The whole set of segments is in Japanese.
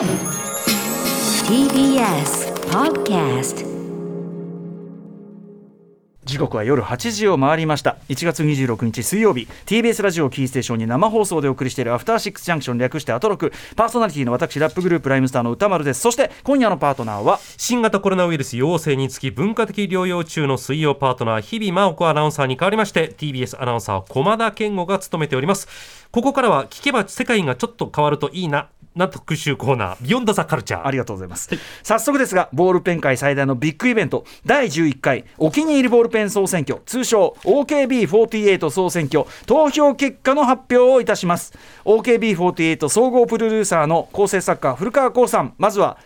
TBS Podcast 時刻は夜8時を回りました。1月26日水曜日。TBS ラジオキーステーションに生放送でお送りしているアフターシックスジャンクション略してアトロク。パーソナリティの私ラップグループライムスターの歌丸です。そして今夜のパートナーは？新型コロナウイルス陽性につき文化的療養中の水曜パートナー日々真央子アナウンサーに代わりまして TBS アナウンサー駒田健吾が務めております。ここからは聞けば世界がちょっと変わるといいなな特集コーナービヨンドザカルチャーありがとうございます、早速ですがボールペン界最大のビッグイベント第11回お気に入りボールペン総選挙通称 OKB48 総選挙投票結果の発表をいたします。OKB48 総合プロデューサーの構成作家古川光さんまずは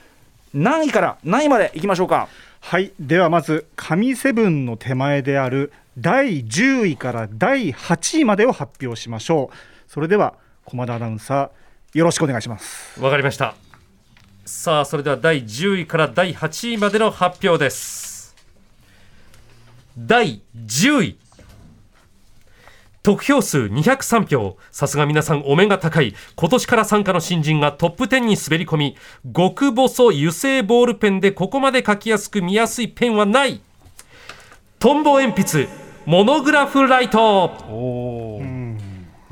何位から何位までいきましょうか？はいではまず神セブンの手前である第10位から第8位までを発表しましょう。それでは駒田アナウンサーよろしくお願いします。わかりました。さあそれでは第10位から第8位までの発表です。第10位。得票数203票。さすが皆さんお目が高い。今年から参加の新人がトップ10に滑り込み。極細油性ボールペンでここまで書きやすく見やすいペンはない。トンボ鉛筆。モノグラフライト。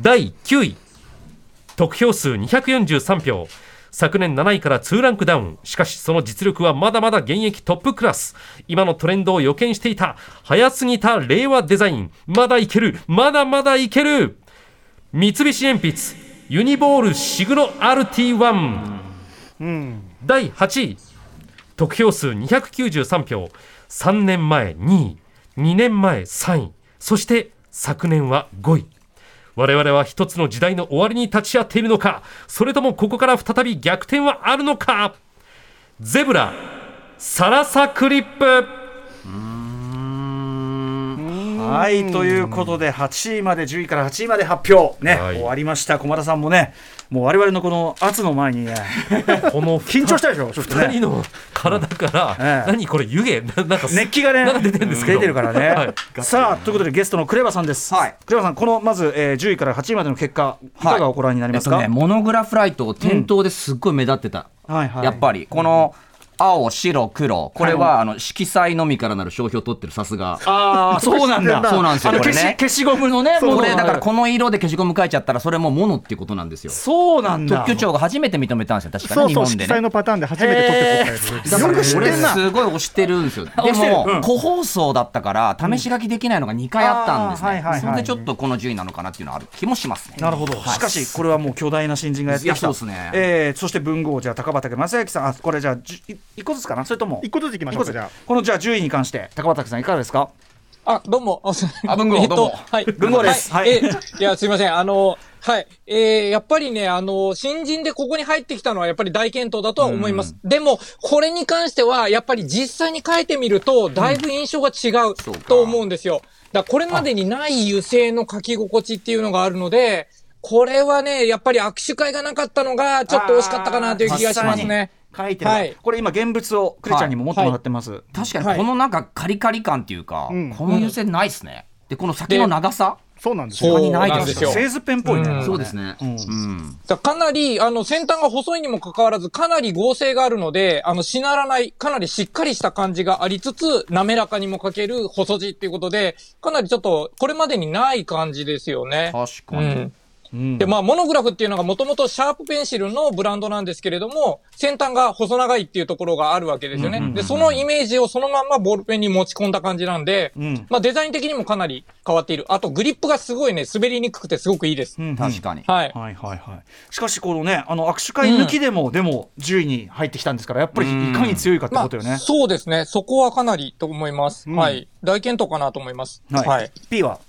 第9位得票数243票。昨年7位から2ランクダウン。しかしその実力はまだまだ現役トップクラス。今のトレンドを予見していた早すぎた令和デザイン。まだいける。まだまだいける。三菱鉛筆ユニボールシグノ RT1、第8位。得票数293票。3年前2位。2年前3位。そして昨年は5位我々は一つの時代の終わりに立ち会っているのか？それともここから再び逆転はあるのか？ゼブラサラサクリップ。はいということで8位まで10位から8位まで発表。ね、はい。終わりました。駒田さんもねもう我々のこの圧の前にね この緊張したでしょちょっとね。二人の体から、ええ。何これ湯気？な なんか熱気がね出てるんですけど。出てるからね、はい。さあということでゲストのクレバさんです、はい。クレバさんこのまず、えー、10位から8位までの結果いかがご覧になりますか、えっとね、モノグラフライト店頭ですっごい目立ってた、はいはい。やっぱりこの青白黒。これは、あの色彩のみからなる商標を取ってるさすが。ああそうなんだ。そうなんですよこれね。消しゴムのねこれだからこの色で消しゴム書いちゃったらそれもモノっていうことなんですよ。そうなんだ。特許庁が初めて認めたんですよ確かそうそうね日本でね。色彩のパターンで初めて取ってだからすごい押してるんですよ。でも、個包装だったから試し書きできないのが2回あったんですね。それでちょっとこの順位なのかなっていうのはある気もしますね。なるほど、しかしこれはもう巨大な新人がやってきた。そうですね。えーそして文豪じゃあ高畑正明さん。あこれじゃあ一個ずつかな？それとも一個ずついきましょうかじゃあこのじゃあ10位に関して高畑さんいかがですか？あ、どうも。あ、文豪えっとどうもはい。文豪ですはい。はいえーいや、すいません。あの、はい。えー、やっぱりね、あの、新人でここに入ってきたのはやっぱり大健闘だとは思います。でも、これに関しては、やっぱり実際に書いてみると、だいぶ印象が違うと思うんですよ。だからこれまでにない油性の書き心地っていうのがあるので、これはね、やっぱり握手会がなかったのが、ちょっと惜しかったかなという気がしますね。書いてる、はいこれ今現物をクレちゃんにも持ってもらってます、確かにこのなんかカリカリ感っていうか、んこの優先ないですね。で、この先の長さ、そうなんですよそう他にないですなんですよ。製図ペンっぽいね、うんそうですね。うんうん。だからかなり、あの、先端が細いにもかかわらず、かなり合成があるので、あの、しならない、かなりしっかりした感じがありつつ、滑らかにも書ける細字っていうことで、かなりちょっと、これまでにない感じですよね。確かに。うん。うんで、まあ、モノグラフっていうのがもともとシャープペンシルのブランドなんですけれども、先端が細長いっていうところがあるわけですよね。で、そのイメージをそのまんまボールペンに持ち込んだ感じなんで、んまあ、デザイン的にもかなり変わっている。あと、グリップがすごいね、滑りにくくてすごくいいです。うん確かに。はい。はいはいはいしかしこのねあの握手会抜きでも、でも10位に入ってきたんですからやっぱりいかに強いかってことよね、まあ、そうですね。そこはかなりと思います。んはい。大健闘かなと思います。はい、はい。P は？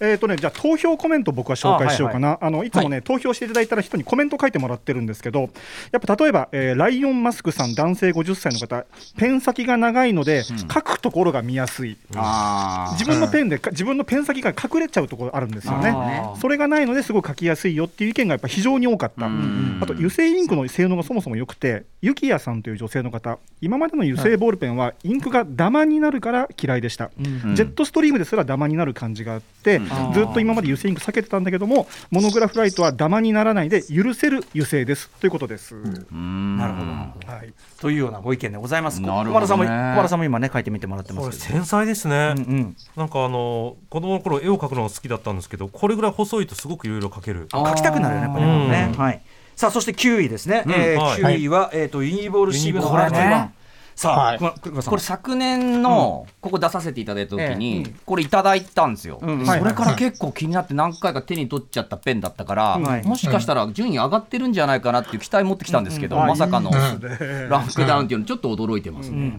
えーとね、じゃあ投票コメント僕は紹介しようかな、あのいつもね、投票していただいた人にコメント書いてもらってるんですけど、やっぱ例えば、えーライオンマスクさん、男性50歳の方、ペン先が長いので、書くところが見やすい、あ自分のペンで、か自分のペン先が隠れちゃうところあるんですよね。それがないのですごい書きやすいよっていう意見がやっぱ非常に多かった。んあと油性インクの性能がそもそも良くて、ユキヤさんという女性の方、今までの油性ボールペンはインクがダマになるから嫌いでした。ジェットストリームですらダマになる感じがあって、ずっと今まで油性インク避けてたんだけどもモノグラフライトはダマにならないで許せる油性です。ということです、なるほどなるほど。はい、というようなご意見でございます。なるほどね。小原さんも小原さんも今ね書いてみてもらってまこれすけど。繊細ですね、うんうん。なんかあの子供の頃絵を描くのが好きだったんですけどこれぐらい細いとすごくいろいろ描ける。書きたくなるよねやっぱりうん。ね。はい。さあそして9位ですね。えーはい。9位はえっとユニボールシーブのこれねさあ、はい。これ昨年のここ出させていただいた時えにこれいただいたんですよ、うん。うんそれから結構気になって何回か手に取っちゃったペンだったから、はい。もしかしたら順位上がってるんじゃないかなっていう期待持ってきたんですけど、うん。うんまさかのうん。ランクダウンっていうのちょっと驚いてますね。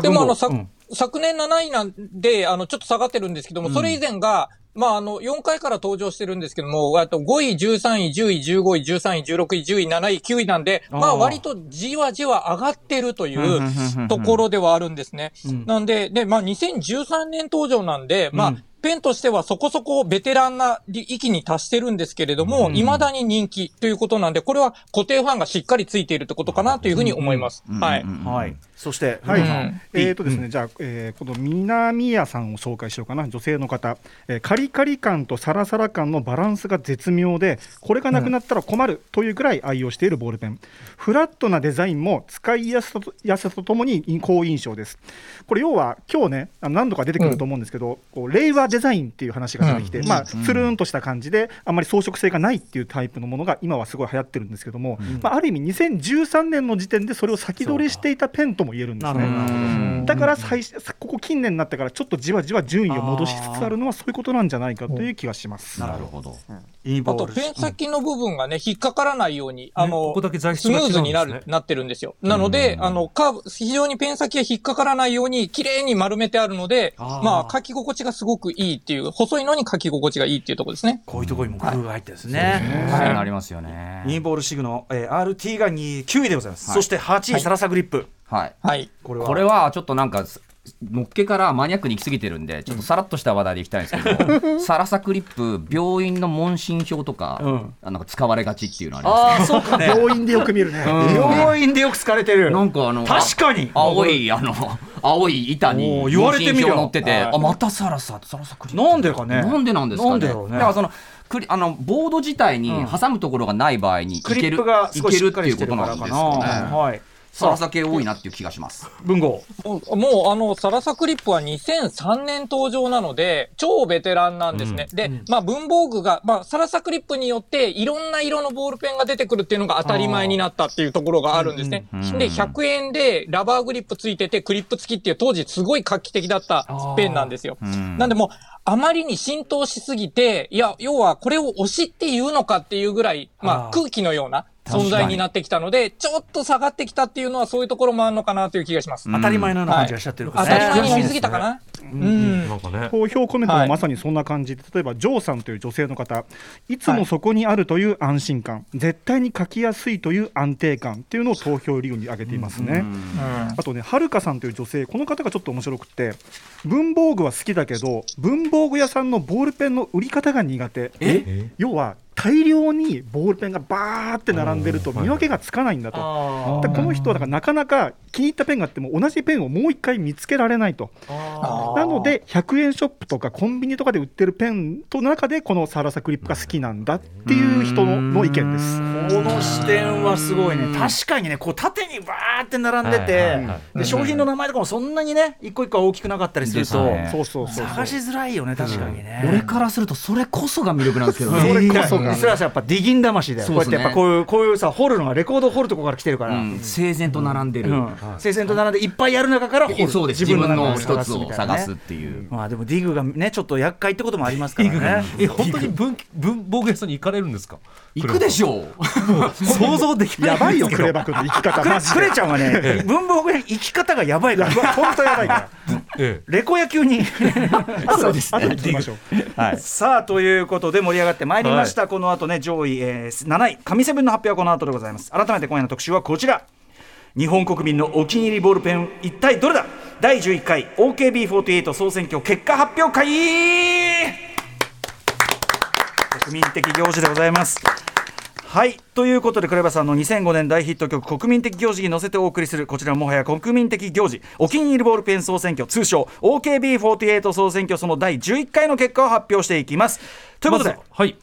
でもあの、さうん。昨年7位なんで、あの、ちょっと下がってるんですけども、それ以前が、まあ、あの、4回から登場してるんですけども、あと5位、13位、10位、15位、13位、16位、10位、7位、9位なんで、まあ割とじわじわ上がってるというところではあるんですね。うん。なんで、で、まあ、2013年登場なんで、まあうん、ペンとしてはそこそこベテランな域に達してるんですけれども、未だに人気ということなんで、これは固定ファンがしっかりついているってことかなというふうに思います。はい。うん。うん。うん。はい。そしてはい、うん。えーとですね、じゃあ、えー、この南谷さんを紹介しようかな、女性の方、えーカリカリ感とサラサラ感のバランスが絶妙で、これがなくなったら困るというぐらい愛用しているボールペン、フラットなデザインも使いやすさとやすさとともに好印象です。これ、要は今日ね、あの何度か出てくると思うんですけど、こう令和デザインっていう話が出てきて、まあ、つるん。とした感じで、あんまり装飾性がないっていうタイプのものが今はすごい流行ってるんですけども、まあ、ある意味、2013年の時点でそれを先取りしていたペンとも言えるんですね。だから最初ここ近年になってからちょっとじわじわ順位を戻しつつあるのはそういうことなんじゃないかという気がします。なるほど。あと、ユニボールペン先の部分がね、引っかからないように、あの、ここだけ材質スムーズになる、なってるんですよ。なので、あの、カーブ、非常にペン先が引っかからないように、綺麗に丸めてあるので、まあ、書き心地がすごくいいっていう、細いのに書き心地がいいっていうところですね。こういうところにも工夫が入ってるんですね。そうなりますよね。ユニボールシグの、えー、RT が2 9位でございます。はいそして8位、サラサグリップ。はい。はい。これはこれはちょっとなんかのっけからマニアックに行き過ぎてるんでちょっとさらっとした話題でいきたいんですけど、サラサクリップ病院の問診票とか、うんあなんか使われがちっていうのありますねああ、そうかね。病院でよく見るね。病院でよく使われてる。なんかあの確かに。青いあの青い板に言われてみりゃ問診票載ってて、はいあまたサラササラサクリップなんでかね。なんでなんですかねなんでだろうねだからそのクリあのボード自体にうん挟むところがない場合にいクリッけるプが少しいけるっしっかりしてていうことるからかなんですかねな。はい。サラサ系多いなっていう気がします文豪。もう、あの、サラサクリップは2003年登場なので、超ベテランなんですね。で、まあ文房具が、まあサラサクリップによっていろんな色のボールペンが出てくるっていうのが当たり前になったっていうところがあるんですね。うんで、100円でラバーグリップついててクリップ付きっていう当時すごい画期的だったペンなんですよ。んなんでもう、あまりに浸透しすぎて、いや、要はこれを推しっていうのかっていうぐらい、まあ空気のような存在になってきたので、ちょっと下がってきたっていうのはそういうところもあるのかなという気がします。当たり前のような感じがしちゃってるか当らね。たり前になりすぎたかな？うん。なんかね投票コメントはいもまさにそんな感じで、例えばジョーさんという女性の方、いつもそこにあるという安心感、絶対に書きやすいという安定感っていうのを投票理由に挙げていますね。あとね、はるかさんという女性、この方がちょっと面白くて、文房具は好きだけど、文房具屋さんのボールペンの売り方が苦手。要は大量にボールペンがバーって並んでると見分けがつかないんだと。この人はだからなかなか気に入ったペンがあっても同じペンをもう一回見つけられないと。なので100円ショップとかコンビニとかで売ってるペンと中でこのサラサクリップが好きなんだっていう人のの意見です。この視点はすごいね。確かにね、こう縦にバーって並んではいてで商品の名前とかもそんなにね、一個一個は大きくなかったりすると、ですね。そうそうそうそう。探しづらいよね、確かにね。俺からするとそれこそが魅力なんですけどそね、れこそうん。が。それはさやっぱディギン魂だよ。こうやってやっぱこういうこういうさ掘るのがレコード掘るとこから来てるから。うん。整然と並んでる、うん、聖戦と並んでいっぱいやる中から掘るそうです。自分の中一つを探すっていう。まあでもディグがねちょっと厄介ってこともありますからね。え本当に文文房具屋さんに行かれるんですか？行くでしょう。想像できない。やばいよクレバ君の生き方クレちゃんはね 文房具屋に生き方がやばいから。本当やばいから。えレコ野球に。そうですね。はい、さあということで盛り上がってまいりました、この後ね上位、えー、7位神セブンの発表はこの後でございます。改めて今夜の特集はこちら。日本国民のお気に入りボールペン一体どれだ？第11回 OKB48 総選挙結果発表会国民的行事でございます。はい。ということでクレバさんの2005年大ヒット曲国民的行事に乗せてお送りするこちらもはや国民的行事お気に入りボールペン総選挙通称 OKB48 総選挙その第11回の結果を発表していきます。ということで、まずははい。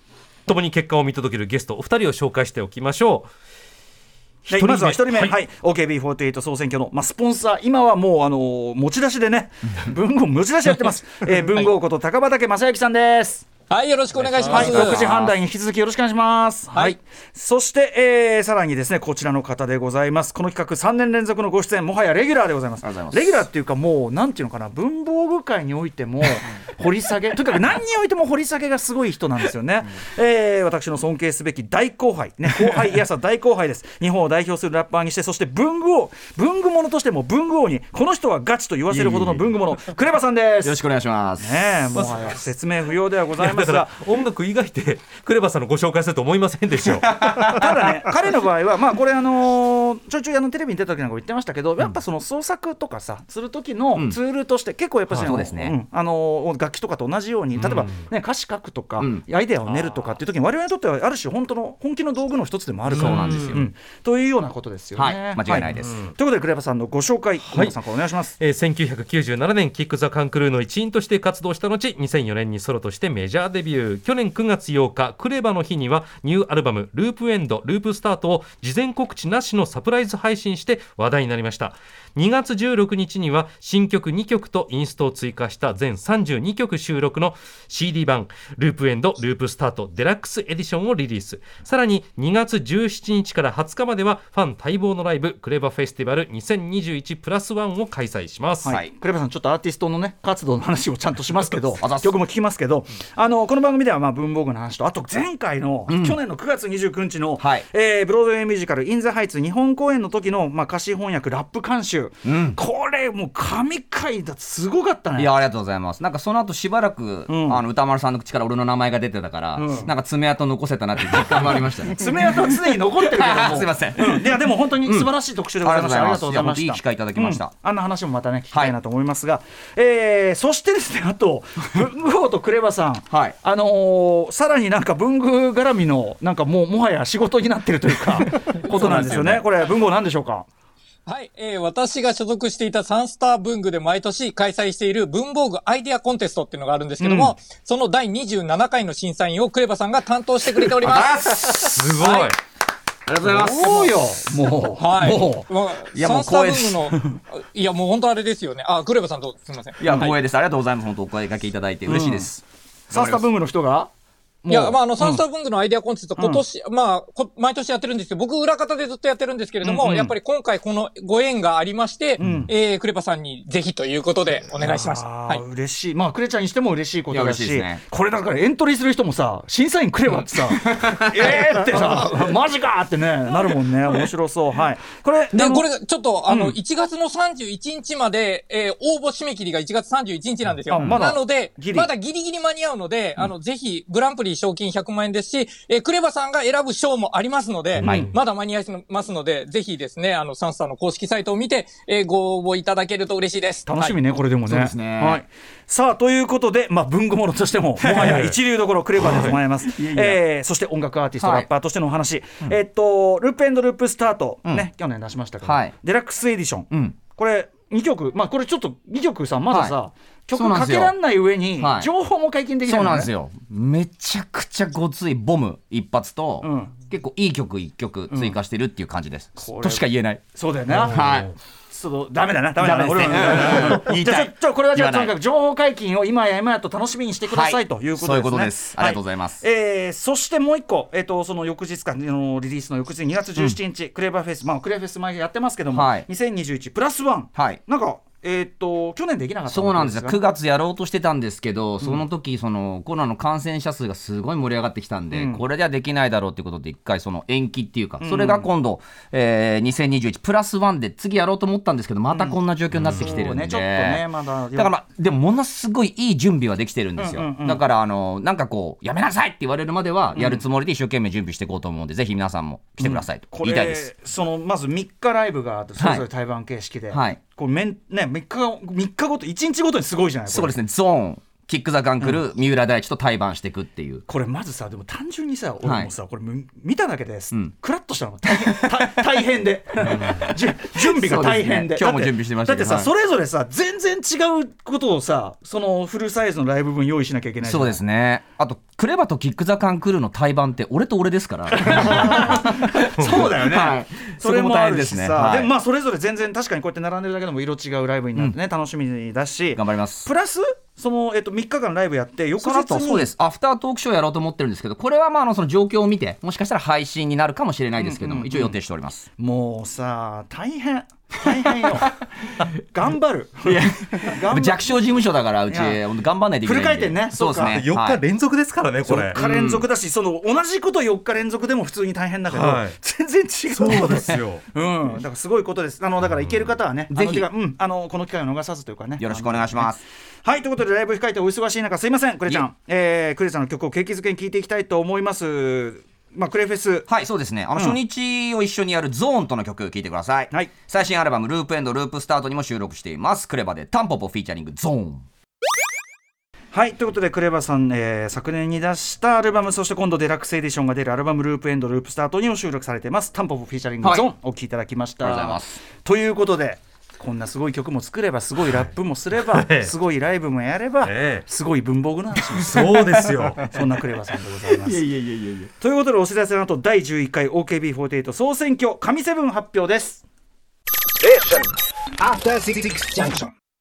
共に結果を見届けるゲストお二人を紹介しておきましょう。はい、まずは1人目、は、はい。い OKB48 総選挙の、まあ、スポンサー、今はもう、あのー持ち出しでね、文豪持ち出しやってます、えー、文豪こと高畑正幸さんです。はい、よろしくお願いしまはい、す。6時半台に引き続きよろしくお願いします。はい、そして、えーさらにですね、こちらの方でございます。この企画3年連続のご出演、もはやレギュラーでございます。ありがとうございますレギュラーっていうか、もう、なんていうのかな、文房具界においても、掘り下げ、とにかく何においても掘り下げがすごい人なんですよね。えー私の尊敬すべき大後輩、ね、後輩、いやさ大後輩です。日本を代表するラッパーにして、そして文具王、文具者としても文具王に、この人はガチと言わせるほどの文具者、クレバさんです。よろしくお願いします。ねえ、もはや説明不要ではございますがら。音楽以外でクレバさんのご紹介すると思いませんでしょう ただね、彼の場合は、まあ、これ、あのーちょいちょいあのテレビに出た時なんかも言ってましたけど、やっぱその創作とかさ、する時のツールとして、結構やっぱし、はいそうですねんあのー楽器とかと同じように、例えば、ね、歌詞書くとか、うん。アイデアを練るとかっていう時に、我々にとってはある種、本当の本気の道具の一つでもあるかうなんですよ。ん。というようなことですよね。はい。間違いないです。ということで、クレバさんのご紹介、小野さんお願いします。えー1997年キック・ザ・カンクルーの一員として活動した後2004年にソロとしてメジャーデビュー。去年9月8日クレバの日にはニューアルバム「ループエンドループスタート」を事前告知なしのサプライズ配信して話題になりました2月16日には新曲2曲とインストを追加した全32曲収録の CD 版「ループエンドループスタートデラックスエディション」をリリース。さらに2月17日から20日まではファン待望のライブクレバフェスティバル2021プラスワンを開催します、はい。はい。クレバさん、ちょっとアーティストのね、活動の話をちゃんとしますけど 曲も聞きますけど、あの、この番組では、まあ、文房具の話と、あと前回の、去年の9月29日の、はい。えーブロードウェイミュージカル、インザハイツ日本公演の時の、まあ、歌詞翻訳、ラップ監修。う。ん。これ、もう、神回だ、すごかったね。いやありがとうございます。なんかその後しばらく、うん。あの歌丸さんの口から俺の名前が出てたから、うん。なんか爪痕残せたなって実感もありましたね。爪痕は常に残ってるけども。すいません。うんいやでも本当に素晴らしい特集でございました、うんありがとうございました。いいい機会いただきました。うん。あんな話もまたね聞きたいなと思いますが、えーそしてですねあと 文具王とクレバさん、はい。あのーさらになんか文具絡みのなんかもうもはや仕事になってるというかことなんですよね。これ文豪なんでしょうか？はい、えー私が所属していたサンスター文具で毎年開催している文房具アイデアコンテストっていうのがあるんですけども、その第27回の審査員をクレバさんが担当してくれております。すごい、はいありがとうございます。そうよもう、はい。もうまあいやもうサンスター光栄文具の、いやもう本当あれですよね。あ、クレバさんどうすみません。いや、はい光栄です。ありがとうございます。本当お声掛けいただいて嬉しいです。サンスタ文具の人がいや、まあ、あの、サンスタター文具のアイデアコンテスト、今年、まあこ、毎年やってるんですけど、僕、裏方でずっとやってるんですけれども、うんうん。やっぱり今回このご縁がありまして、ん。えー、クレバさんにぜひということでお願いしました。はい。嬉しい。まあクレちゃんにしても嬉しいことだし嬉しいですね。これだからエントリーする人もさ審査員くればってさ えーってさマジかってねなるもんね。面白そう。はい。これで、これ、ちょっと、あの、うん。1月の31日まで、えー応募締め切りが1月31日なんですよ。あまだなのでまだギリギリ間に合うので、あの、ぜひ、グランプリ賞金100万円ですし、えークレバさんが選ぶ賞もありますので、はい。まだ間に合いますので、ぜひですね、あの、サンスターの公式サイトを見て、えーご応募いただけると嬉しいです。楽しみね、これでもね。そうですね。はい。さあということで、まあ、文具物としても、もはや一流どころ、クレバーでございます。えーそして音楽アーティスト、はい。ラッパーとしてのお話、えっと、ループエンドループスタート、ね、去年出しましたけど、はい。デラックスエディション、うん。これ、2曲、まあ、これちょっと2曲さ、まださ、は曲かけらんない上に、はい情報も解禁できないそうなんですよ。めちゃくちゃごついボム一発と、うん結構いい曲一曲追加してるっていう感じです。これとしか言えない。そうだよな。はい。ちょっとダメだな、ダメだな、俺は言いたい。じゃこれはじゃあとにかく情報解禁を今や今やと楽しみにしてください、はいということですね。そういうことです。ありがとうございます。えーそしてもう一個、えっ、とその翌日かあのリリースの翌日2月17日、クレバーフェス、まあクレバーフェス前やってますけども、はい。2021プラスワン、はい。なんかえっ、と去年できなかったそうなんですよ。わけ9月やろうとしてたんですけど、その時、そのコロナの感染者数がすごい盛り上がってきたんで、うん。これではできないだろうっていうことで、一回その延期っていうか、それが今度、えー2021プラスワンで次やろうと思ったんですけど、またこんな状況になってきてるんで。ね。ちょっとねまだだから、でもものすごいいい準備はできてるんですよ。うんうんうんだから、あの、なんかこう、やめなさいって言われるまでは、やるつもりで一生懸命準備していこうと思うんで、ぜひ皆さんも来てくださいと。こ言いたいです。れそのまず3日ライブがあってそれぞれ対バン形式で、はいこうめんね3日3日ごと1日ごとにすごいじゃないそうですね、ゾーン、キック・ザ・カンクル、三浦大知と対バンしていくっていう。これまずさでも単純にさ俺はい。もさ、これむ見ただけです、うん。クラッとしたの。大変た 大変で。準備が大変で。ね今日もだって準備してましただってさ、はい。それぞれさ全然違うことをさそのフルサイズのライブ分用意しなきゃいけないそうですね。あと、クレバとキック・ザ・カンクルの対バンって、俺と俺ですから。そうだよね、はい。それも大変ですね。はい。でもまあそれぞれ全然確かにこうやって並んでるだけでも色違うライブになってね、楽しみだし。頑張ります。プラスその、えっと、3日間ライブやって翌日に後そうです、アフタートークショーやろうと思ってるんですけど、これはまああのその状況を見て、もしかしたら配信になるかもしれないですけども、一応予定しております。もうさ大変大変よ。頑張る。頑張る。弱小事務所だから、うち、頑張んないといけない。フル回転ね。そうですね。4はい。日連続ですからね、これ。4。日連続だし、その同じこと4日連続でも普通に大変だけど、はい。全然違う。そうですよ。うん、だからすごいことです。あのだから行ける方はね、ぜひ。うん、あのこの機会を逃さずというかね。よろしくお願いします。はい。ということでライブ控えてお忙しい中すいませんクレちゃいん、えー、クレちゃんの曲を景気づけに聴いていきたいと思います。まあクレフェス。はい、そうですね。あの、うん初日を一緒にやるゾーンとの曲聴いてください。はい最新アルバム、ループエンドループスタートにも収録しています。クレバでタンポポフィーチャリングゾーン。はいということでクレバさん、えー昨年に出したアルバムそして今度デラックスエディションが出るアルバム「ループエンドループスタート」にも収録されていますタンポポフィーチャリングはいゾーン、お聴きいただきましたありがとうございますということでこんなすごい曲も作ればすごいラップもすれば、ええすごいライブもやれば、ええ。すごい文房具の話もすそうですよ。るそんなクレバさんでございます。ということでお知らせの後第11回 OKB48 総選挙神セブン発表です。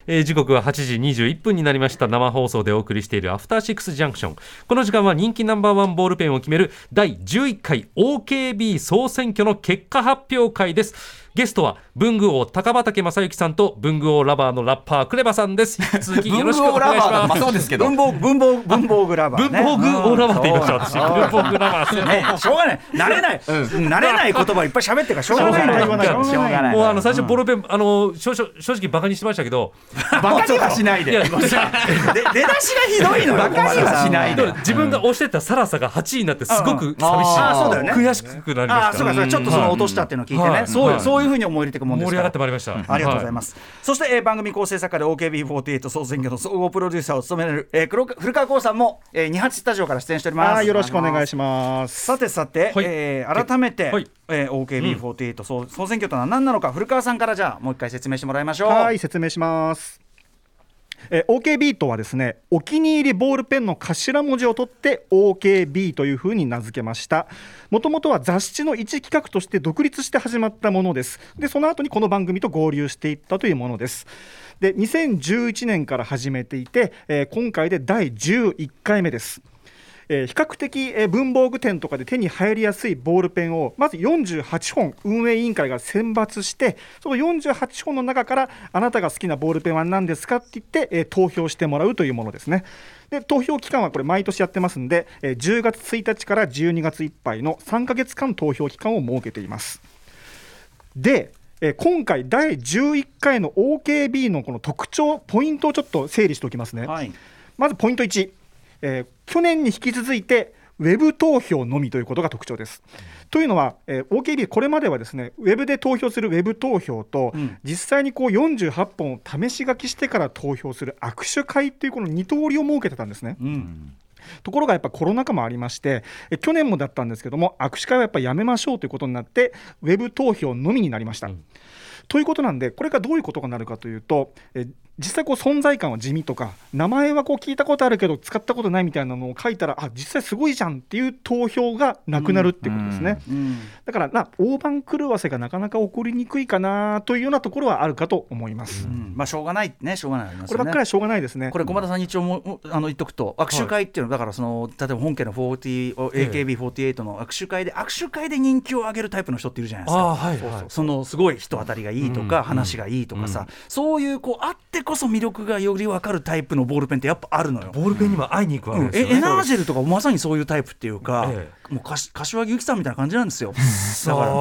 えー時刻は8時21分になりました。生放送でお送りしているアフターシックスジャンクションこの時間は人気ナンバーワンボールペンを決める第11回 OKB 総選挙の結果発表会ですゲストは文具王高畑正幸さんと文具王ラバーのラッパークレバさんです。引き続きよろしくお願いしまあますそうですけど。文房文房文房具ラバーね。文房具王ラバーって言いました私文房具ラバー。ね、しょうがない。慣れない、慣れない言葉いっぱい喋ってるからしょうがない。しょうがない。もうあの最初ボールペン、あの正直正直バカにしてましたけど。バカにはしないで。いや で出だしがひどいのよ。バカにはしないで。自分が押してたサラサが8位になってすごく寂しい、あーそうだよね。悔しくなりました。ああそうかそうか。ちょっとその落としたっていうのを聞いてね、はい。そうはいそういうふうに思い入れていくもんです盛り上がってまいりました、ありがとうございます、そして、えー番組構成作家で OKB48 総選挙の総合プロデューサーを務める、えー、黒古川光さんも、えー、二八スタジオから出演しております。よろしくお願いします。さてさて、はい。えー改めて、はい。えー、OKB48 総総選挙とは何なのか古川さんからじゃあもう一回説明してもらいましょう。はい説明します。え OKB とはですねお気に入りボールペンの頭文字を取って OKB というふうに名付けました。もともとは雑誌の一企画として独立して始まったものです。でその後にこの番組と合流していったというものです。で2011年から始めていて、え今回で第11回目です。えー比較的、えー文房具店とかで手に入りやすいボールペンをまず48本運営委員会が選抜してその48本の中からあなたが好きなボールペンは何ですかって言って、えー投票してもらうというものですね。で投票期間はこれ毎年やってますんで、えー10月1日から12月いっぱいの3ヶ月間投票期間を設けています。で、えー今回第11回の OKB のこの特徴ポイントをちょっと整理しておきますね、はい。まずポイント1、えー去年に引き続いてウェブ投票のみということが特徴です。というのは、えー OKB これまではですねウェブで投票するウェブ投票と、うん実際にこう48本を試し書きしてから投票する握手会っていうこの2通りを設けてたんですね。うんところがやっぱコロナ禍もありましてえ去年もだったんですけども握手会はやっぱやめましょうということになってウェブ投票のみになりました。ということなんでこれがどういうことがなるかというとえ実際こう存在感は地味とか名前はこう聞いたことあるけど使ったことないみたいなのを書いたらあ実際すごいじゃんっていう投票がなくなるってことですね。うんだからな大番狂わせがなかなか起こりにくいかなというようなところはあるかと思います。うんまあしょうがないねしょうがないこればっかりはしょうがないですね。これ駒田さんに一応もあの言っとくと握手会っていうのはだからその例えば本家の40おええ AKB48 の握手会で握手会で人気を上げるタイプの人っているじゃないですか。はいはいそのすごい人当たりがいいとか、うん話がいいとかさ、そういうこうあってこそ魅力がより分かるタイプのボールペンってやっぱあるのよ。ボールペンには会いに行くわうんけですよね、えエナージェルとかまさにそういうタイプっていうか、ええもうかし柏木由紀さんみたいな感じなんですよ。さ だから。あ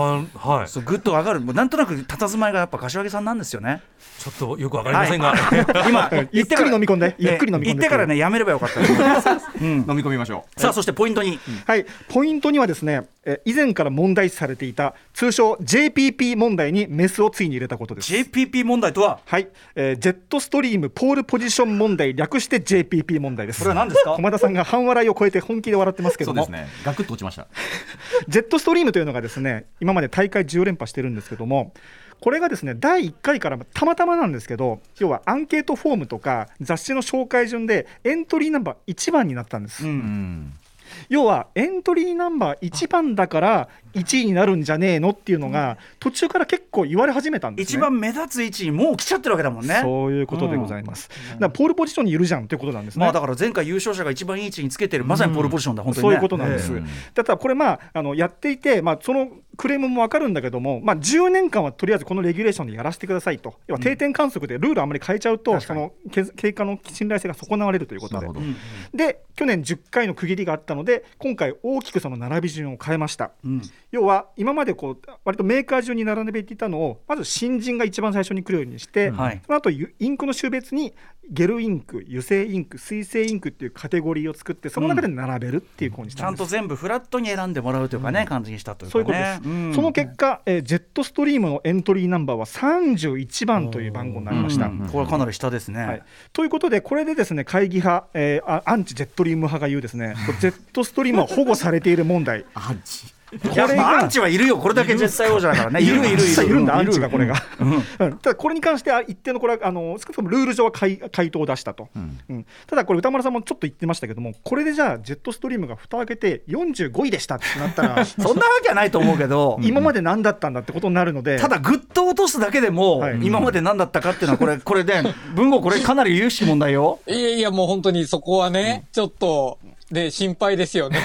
はい。そうグッと上がる。もうなんとなく佇まいがやっぱ柏木さんなんですよね。ちょっとよくわかりませんが、今ゆっくり飲み込んでゆっくり飲み込んで言ってからねやめればよかったうん。飲み込みましょう。さあそしてポイントに。はい、ポイントにはですね、え以前から問題視されていた通称 JPP 問題にメスをついに入れたことです。JPP 問題とは？はい、えージェットストリームポールポジション問題略して JPP 問題です。これは何ですか？駒田さんが半笑いを超えて本気で笑ってますけども、そうですね。ガクッと落ちました。ジェットストリームというのがですね今まで大会10連覇してるんですけどもこれがですね第1回からたまたまなんですけど要はアンケートフォームとか雑誌の紹介順でエントリーナンバー1番になったんです、うんうん。要はエントリーナンバー1番だから1位になるんじゃねえのっていうのが途中から結構言われ始めたんですね。一番目立つ位置にもう来ちゃってるわけだもんね。そういうことでございます、だからポールポジションにいるじゃんということなんですね、まあだから前回優勝者が一番いい位置につけてるまさにポールポジションだ、本当にね。そういうことなんです。ええだこれ、まあ、あのやっていて、まあ、そのクレームも分かるんだけども、まあ、10年間はとりあえずこのレギュレーションでやらせてくださいと、要は定点観測でルールあんまり変えちゃうと、そのけ経過の信頼性が損なわれるということで。で、去年10回の区切りがあったので、今回、大きくその並び順を変えました。うん要は今までこう割とメーカー順に並べていたのをまず新人が一番最初に来るようにして、はい。その後ゆインクの種別にゲルインク油性インク水性インクっていうカテゴリーを作ってその中で並べるっていうふうにしちゃんたんです。と全部フラットに選んでもらうというかね、感じにしたというかね。そういうことです、ん。その結果、えージェットストリームのエントリーナンバーは31番という番号になりました。うん。これはかなり下ですね、はい、ということで、これでですね会議派、えーあアンチジェットリーム派が言うですね、ジェットストリームは保護されている問題、アンチいやまあアンチはいるよ。これだけ絶対王者だからね。いるいるいるいる。んだ、アンチがいるこれが。うんただ、これに関しては一定のこれはあの少なくともルール上は回回答を出したと、うん。ただこれ、歌丸さんもちょっと言ってましたけども、これでじゃあ、ジェットストリームが蓋を開けて45位でしたってなったら、そんなわけはないと思うけど、今まで何だったんだってことになるので、ただぐっと落とすだけでも、はい。今まで何だったかっていうのはこれこれで文豪これかなり有識問題よ、いやいや、もう本当にそこはね、ちょっと、で、心配ですよね。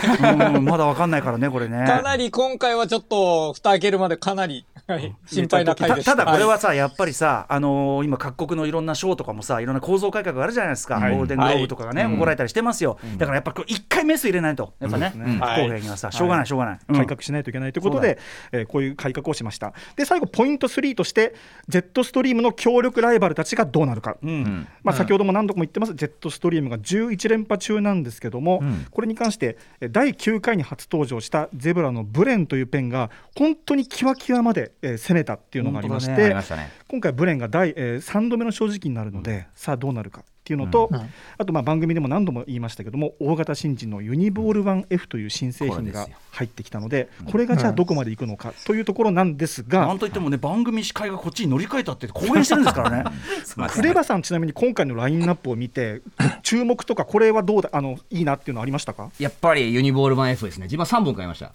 うん、まだわかんないからねこれね。かなり今回はちょっと、蓋開けるまでかなり、はい心配な回たでした。ただこれはさ、やっぱりさ、あのー今各国のいろんな賞とかもさいろんな構造改革があるじゃないですか、はい。ゴールデングローブとかがね、はい。怒られたりしてますよ、だからやっぱこれ一回メス入れないとやっぱね不公平にはさ、しょうがないしょうがない、うん。改革しないといけないということで、えーこういう改革をしました。で、最後、ポイント3として、ジェットストリームの強力ライバルたちがどうなるか。うん。まあ、先ほども何度も言ってます、ジェットストリームが11連覇中なんですけども、これに関して、え第9回に初登場したゼブラのブレンというペンが、本当にキワキワまで、えー攻めたっていうのがありまして、りましたね。今回、ブレンが第、え3度目の正直になるので、さあどうなるかっていうのと、あとまあ番組でも何度も言いましたけども、大型新人のユニボール 1F という新製品が入ってきたので、これがじゃあどこまでいくのかというところなんですが、なんといってもね番組司会がこっちに乗り換えたって公言してるんですからね。クレバさん、ちなみに今回のラインナップを見て、注目とか、これはどうだあのいいなっていうのはありましたか？やっぱりユニボール版 F ですね。自分は3本買いました。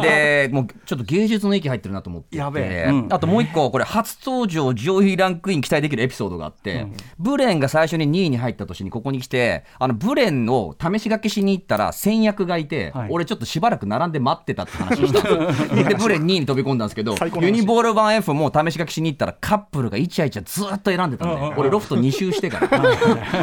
でもうちょっと芸術の域入ってるなと思ってて。やべえ。うん。あともう一個これ初登場上位ランクイン期待できるエピソードがあって、ブレンが最初に2位に入った年にここに来てあのブレンを試し書きしに行ったら先役がいて、はい。俺ちょっとしばらく並んで待ってたって話をした。ん でブレン2位に飛び込んだんですけどユニボール版 F も試し書きしに行ったらカップルがイチャイチャずっと選んでたんで、俺ロフト2周してから。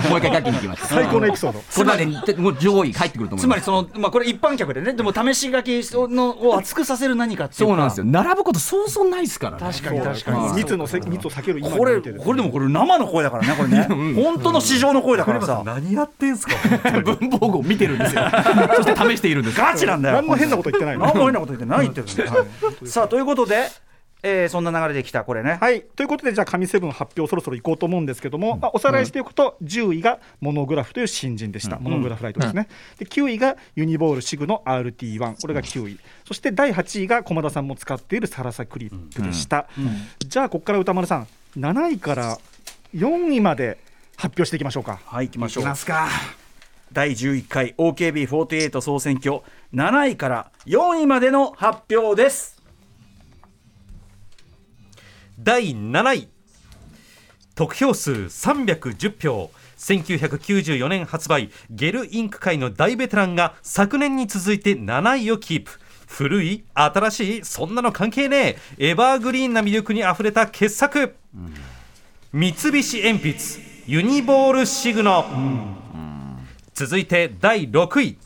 もう一回書きに行きました最高のエピソード。これまでにもう上位入ってくると思います。つまりその、まあ、これ一般客でね。でも試し書きのを厚くさせる何かっていうか。そうなんですよ。並ぶことそうそうないですからね。確かに確かに。密のせ密を避けるこれこれでもこれ生の声だからねこれね。本当の市場の声だからさ。何やってんすか？文房具を見てるんですよ。そして試しているんです。ガチなんだよ。何も変なこと言ってないの。何も変なこと言ってないって。さあということで、えーそんな流れできたこれね。はい、ということで、じゃあ、神セブン発表、そろそろ行こうと思うんですけども、まあ、おさらいしていくと、10位がモノグラフという新人でした、モノグラフライトですね。で9位がユニボールシグの RT1、これが9位、そして第8位が駒田さんも使っているサラサクリップでした。じゃあ、ここから歌丸さん、7位から4位まで発表していきましょうか。はい行きましょう。ますか。第11回 OKB48 総選挙。7位から4位までの発表です第7位。得票数310票。1994年発売。ゲルインク界の大ベテランが昨年に続いて7位をキープ。古い新しいそんなの関係ねえ。エバーグリーンな魅力にあふれた傑作、三菱鉛筆。ユニボールシグノ、続いて第6位。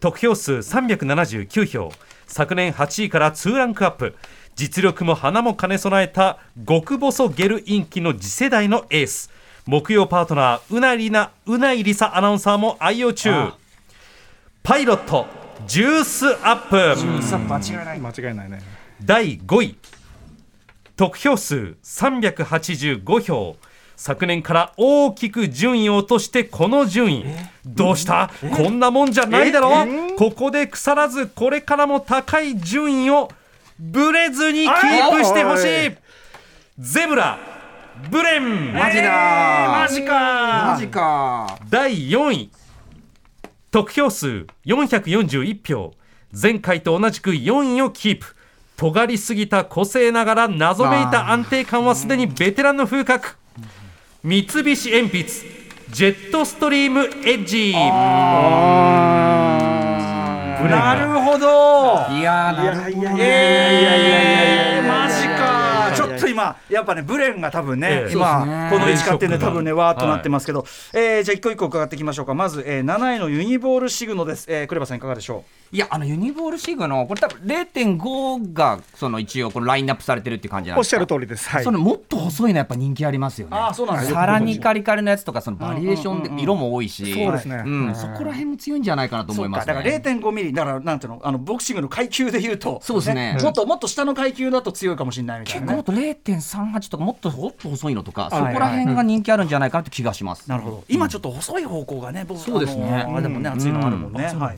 得票数379票。昨年8位から2ランクアップ。実力も花も兼ね備えた極細ゲルインキの次世代のエース。木曜パートナーうなりなうないりさアナウンサーも愛用中。パイロットジュースアップ。さ間違いない。間違いないね。第5位。得票数385票。昨年から大きく順位を落としてこの順位。どうした？こんなもんじゃないだろ？ここで腐らずこれからも高い順位をブレずにキープしてほしい。ゼブラブレン。マジだマジか。マジか。第4位。得票数441票。前回と同じく4位をキープ。尖りすぎた個性ながら謎めいた安定感はすでにベテランの風格。三菱鉛筆ジェットストリームエッジなるほど。いやーなるほどいやいやいやいやマジかちょっと今やっぱねブレンが多分ねええ。今この位置買ってねショックが多分ねわーっとなってますけど。えーじゃあ一個一個伺っていきましょうか。まずえー7位のユニボールシグノです。えークレバさんいかがでしょいやあのユニボールシグのこれ多分0.5がその一応このラインナップされてるっていう感じなんおっしですかゃる通りです。はい。そのもっと細いのやっぱ人気ありますよね。あーそうなんですよ。さらにカリカリのやつとかそのバリエーションで色も多いし。そうですね。うん。そこら辺も強いんじゃないかなとう思いますそうか。だからね0.5ミリだからなんていうのあのボクシングの階級で言うとそうですね。もっともっと下の階級だと強いかもしれないみたいなね。結構もっと0.38とかもっともっと細いのとかそこはい。ら辺が人気あるんじゃないかなって気がします。なるほど。今ちょっと細い方向がね僕そうですね。あれでもね熱いのあるもんね。うん。はい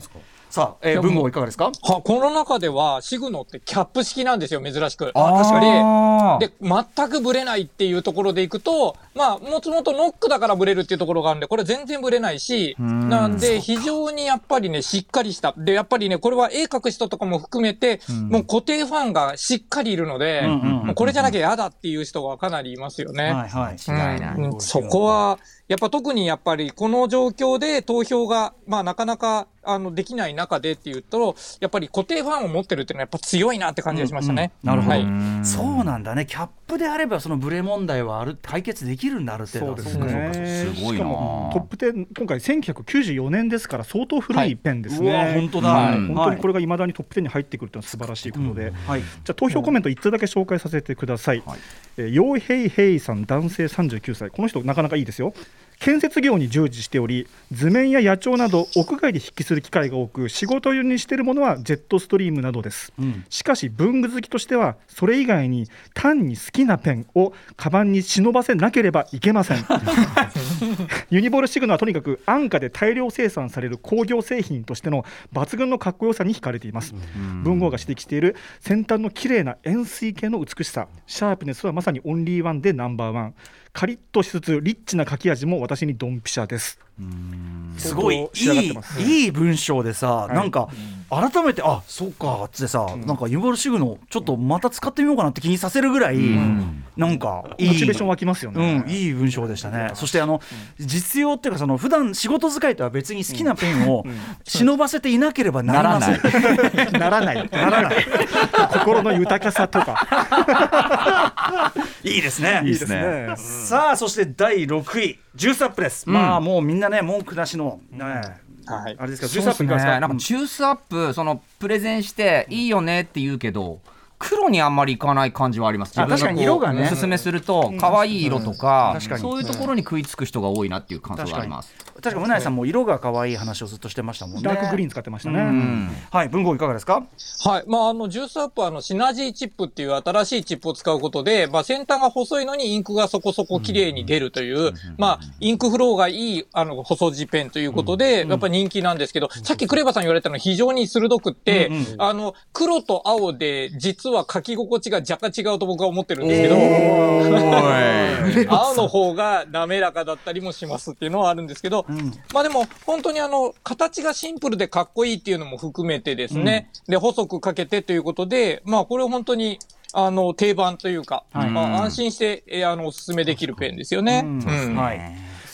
さあえー文豪いかがですか？はこの中ではシグノってキャップ式なんですよ、珍しく。あ確かに。で、全くブレないっていうところでいくと、まあ、もともとノックだからブレるっていうところがあるんで、これ全然ブレないし、なんで、非常にやっぱりね、しっかりした。で、やっぱりね、これは絵描く人とかも含めて、もう固定ファンがしっかりいるので、これじゃなきゃ嫌だっていう人がかなりいますよね。はいはい。間違いないうんそこは、やっぱ特にやっぱりこの状況で投票が、まあなかなか、あの、できない中でっていうと、やっぱり固定ファンを持ってるっていうのはやっぱ強いなって感じがしましたね。うんうん。なるほど。はい。そうなんだね。キャップであればそのブレ問題はある解決できるんだある程度。そうですね。すごいな。しかもトップ10今回1994年ですから相当古いペンですね、うわ本当だ。はい。うん本当にこれがいまだにトップ10に入ってくるというのは素晴らしいことで、はい。じゃあ投票コメント1つだけ紹介させてください。はい。えーヨーヘイヘイさん男性39歳。この人なかなかいいですよ。建設業に従事しており図面や野鳥など屋外で筆記する機会が多く仕事にしているものはジェットストリームなどです、ん。しかし文具好きとしてはそれ以外に単に好きなペンをカバンに忍ばせなければいけません。ユニボールシグナはとにかく安価で大量生産される工業製品としての抜群のかっこよさに惹かれています。文豪が指摘している先端の綺麗な円錐形の美しさ。シャープネスはまさにオンリーワンでナンバーワンカリッとしつつリッチな書き味も私にドンピシャです。すごいいいいい文章でさ、い。なんか改めてあそうかっつってさ、なんかユールシグのちょっとまた使ってみようかなって気にさせるぐらい、なんかいい。モチベーション湧きますよね、うん、いい文章でしたね。そしてあの実用っていうかその普段仕事使いとは別に好きなペンを忍ばせていなければならない。ならない。ならない。心の豊かさとか。いいですね。いいですね。さあそして第6位。ジュースアップです。まあもうみんなね文句なしの、ね。はい。あれですかジュースアップいかがですか？なんかジュースアップそのプレゼンしていいよねって言うけど黒にあんまりいかない感じはあります。あ確かに色がねおすすめすると可愛い色とか、そういうところに食いつく人が多いなっていう感想があります。確かにうなえさんも色が可愛い話をずっとしてましたもんね。ダークグリーン使ってましたね、うんはい文豪いかがですか？はい。まあ、あの、ジュースアップは、あの、シナジーチップっていう新しいチップを使うことで、まあ、先端が細いのにインクがそこそこ綺麗に出るという、まあ、インクフローがいい、あの、細字ペンということで、やっぱ人気なんですけど、さっきクレバさん言われたの非常に鋭くって、あの、黒と青で、実は書き心地が若干違うと僕は思ってるんですけど、青の方が滑らかだったりもしますっていうのはあるんですけど、まあでも本当にあの形がシンプルでかっこいいっていうのも含めてですね、で細くかけてということで、まあこれ本当にあの定番というか、まあ安心して、えーあのおすすめできるペンですよね。うん。はい。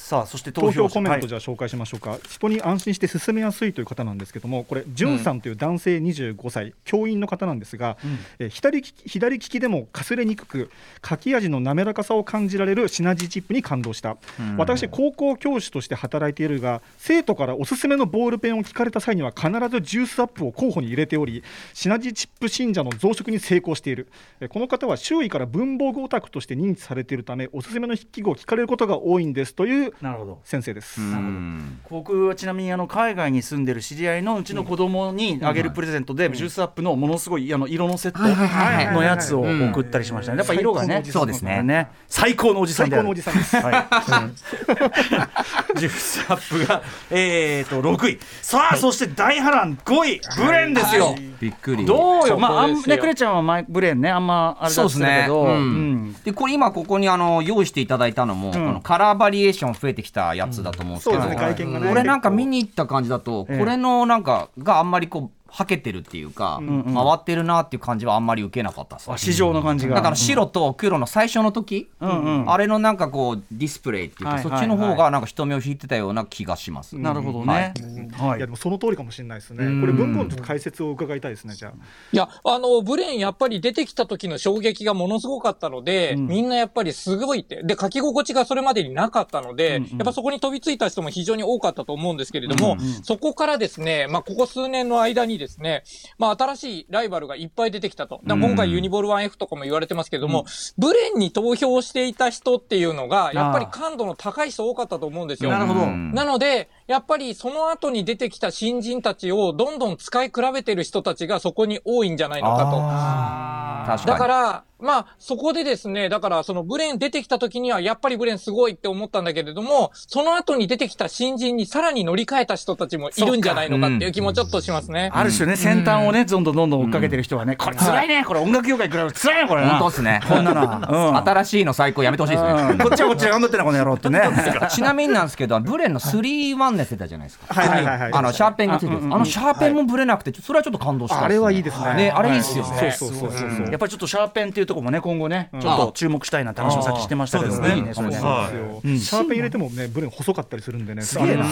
さあそして投票コメントはいじゃあ紹介しましょうか、人に安心して進めやすいという方なんですけどもこれじゅんさんという男性25歳、教員の方なんですが、えー左利き左利きでもかすれにくく書き味の滑らかさを感じられるシナジーチップに感動した、私高校教師として働いているが生徒からおすすめのボールペンを聞かれた際には必ずジュースアップを候補に入れておりシナジーチップ信者の増殖に成功している。えーこの方は周囲から文房具オタクとして認知されているためおすすめの筆記具を聞かれることが多いんですというなるほど。先生です。うん。僕はちなみにあの海外に住んでる知り合いのうちの子供にあげるプレゼントでジュースアップのものすごいあの色のセットのやつを送ったりしました。ね。やっぱ色がね、そうですね。ね。最高のおじさん最である高のおじさんです。はい、ジュースアップが、えー、と6位。さあ、そして大波乱5位。ブレンですよ、びっくり。どうよ。まああんねクレちゃんはマイブレンね。あんまあれだそうですね。ったけど、うん。うん。でこれ今ここにあの用意していただいたのも、このカラーバリエーション増えてきたやつだと思うんですけど、そうですねね。これなんか見に行った感じだと、ええ。これのなんかがあんまりこうはけてるっていうか、んうん。回ってるなっていう感じはあんまり受けなかったです、あ市場の感じが。だから白と黒の最初の時、うんうん。あれのなんかこうディスプレイっていうか、はいはいはい。そっちの方がなんか人目を引いてたような気がします、なるほどね、はい。い。やでもその通りかもしれないですね。うん。これ文庫のちょっと解説を伺いたいですね。じゃあ。いや、あの、ブレーンやっぱり出てきた時の衝撃がものすごかったので、うん。みんなやっぱりすごいって。で、書き心地がそれまでになかったので、うんうん。やっぱそこに飛びついた人も非常に多かったと思うんですけれども、うんうん。そこからですね、まあ、ここ数年の間にですね、まあ、新しいライバルがいっぱい出てきたと。今回ユニボール 1F とかも言われてますけれども、ブレーンに投票していた人っていうのが、やっぱり感度の高い人多かったと思うんですよ。なるほど。うん。なので、やっぱりその後に出てきた新人たちをどんどん使い比べてる人たちがそこに多いんじゃないのかと。確かにだから、まあ、そこでですね、だからそのブレーン出てきた時には、やっぱりブレーンすごいって思ったんだけれども、その後に出てきた新人にさらに乗り換えた人たちもいるんじゃないのかっていう気もちょっとしますね。ある種ね先端をねどんどんどんどん追っかけてる人はね、これ辛いねこれ音楽業界比べると辛いねこれ。な本当ですね。こんな。のは、うん。新しいの最高やめてほしいですね、うん。こっちはこっちで頑張ってんなこの野郎ってね。ちなみになんですけど、ブレンの3-1で出てたじゃないですか。はいはいはいはい。あのシャーペンがついてる、あのシャーペンもブレなくて、それはちょっと感動したあれはい。いですね。ね、あれいいっすよね。はい。そうそうそう。そう。やっぱりちょっとシャーペンっていうところもね今後ねちょっと注目したいなって話をさっきしてましたけど。あーそうですね。いいねそれね。シャーペン入れてもね、ブレン細かったりするんでね。すげえな。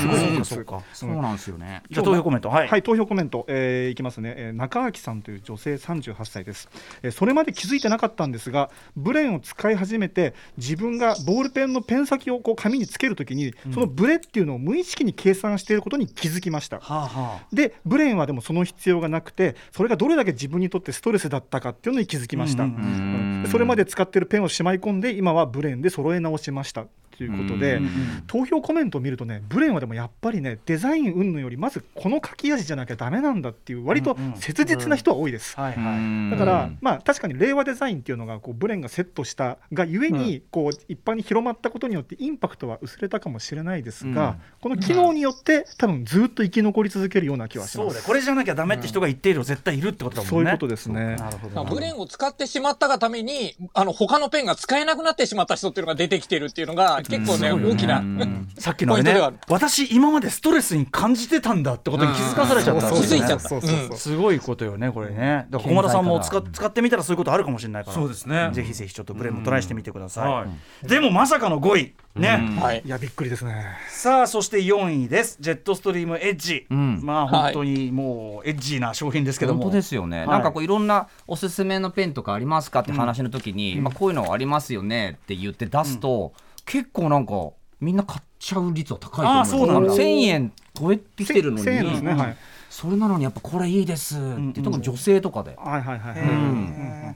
そうかそうなんですよね。じゃあ投票コメント。はい、はい、投票コメント、えーいきますね、えー中脇さんという女性38歳です、えーそれまで気づいてなかったんですがブレンを使い始めて自分がボールペンのペン先をこう紙につけるときに、そのブレっていうのを無意識に計算していることに気づきました。はあはでブレンはでもその必要がなくてそれがどれだけ自分にとってストレスだったかっていうのに気づきました、うんうんうんそれまで使ってるペンをしまい込んで今はブレンで揃え直しましたということで、うん投票コメントを見るとねブレンはでもやっぱりねデザイン云々よりまずこの書き味じゃなきゃダメなんだっていう割と切実な人は多いです。はいはい、だから、まあ、確かに令和デザインっていうのがこうブレンがセットしたがゆえにこう一般に広まったことによってインパクトは薄れたかもしれないですが、うん。この機能によって多分ずっと生き残り続けるような気はしそうます。これじゃなきゃダメって人が一定量絶対いるってことだもんね。そういうことですね。なるほどまあブレーンを使ってしまったがために、あの、他のペンが使えなくなってしまった人っていうのが出てきてるっていうのが、結構ね、大きな。さっきのあれね私今までストレスに感じてたんだってことに気づかされちゃった。ん気ですよねづいちゃった。すごいことよねこれね。だから駒田さんも使っ使ってみたらそういうことあるかもしれないから。そうですね。ぜひぜひちょっとブレンもトライしてみてください、はい。でもまさかの5位。ね、はい。いやびっくりですね。さあそして4位です。ジェットストリームエッジ、ん。まあ本当にもうエッジーな商品ですけども。本当ですよね、はい。なんかこういろんなおすすめのペンとかありますかって話の時に、まあ、こういうのありますよねって言って出すと、結構なんかみんな買っちゃう率は高いと思あーそうなんだ。1000円超えてきてるのに1000円ですね。はい。それなのにやっぱこれいいですって、特に女性とかで、はいはいは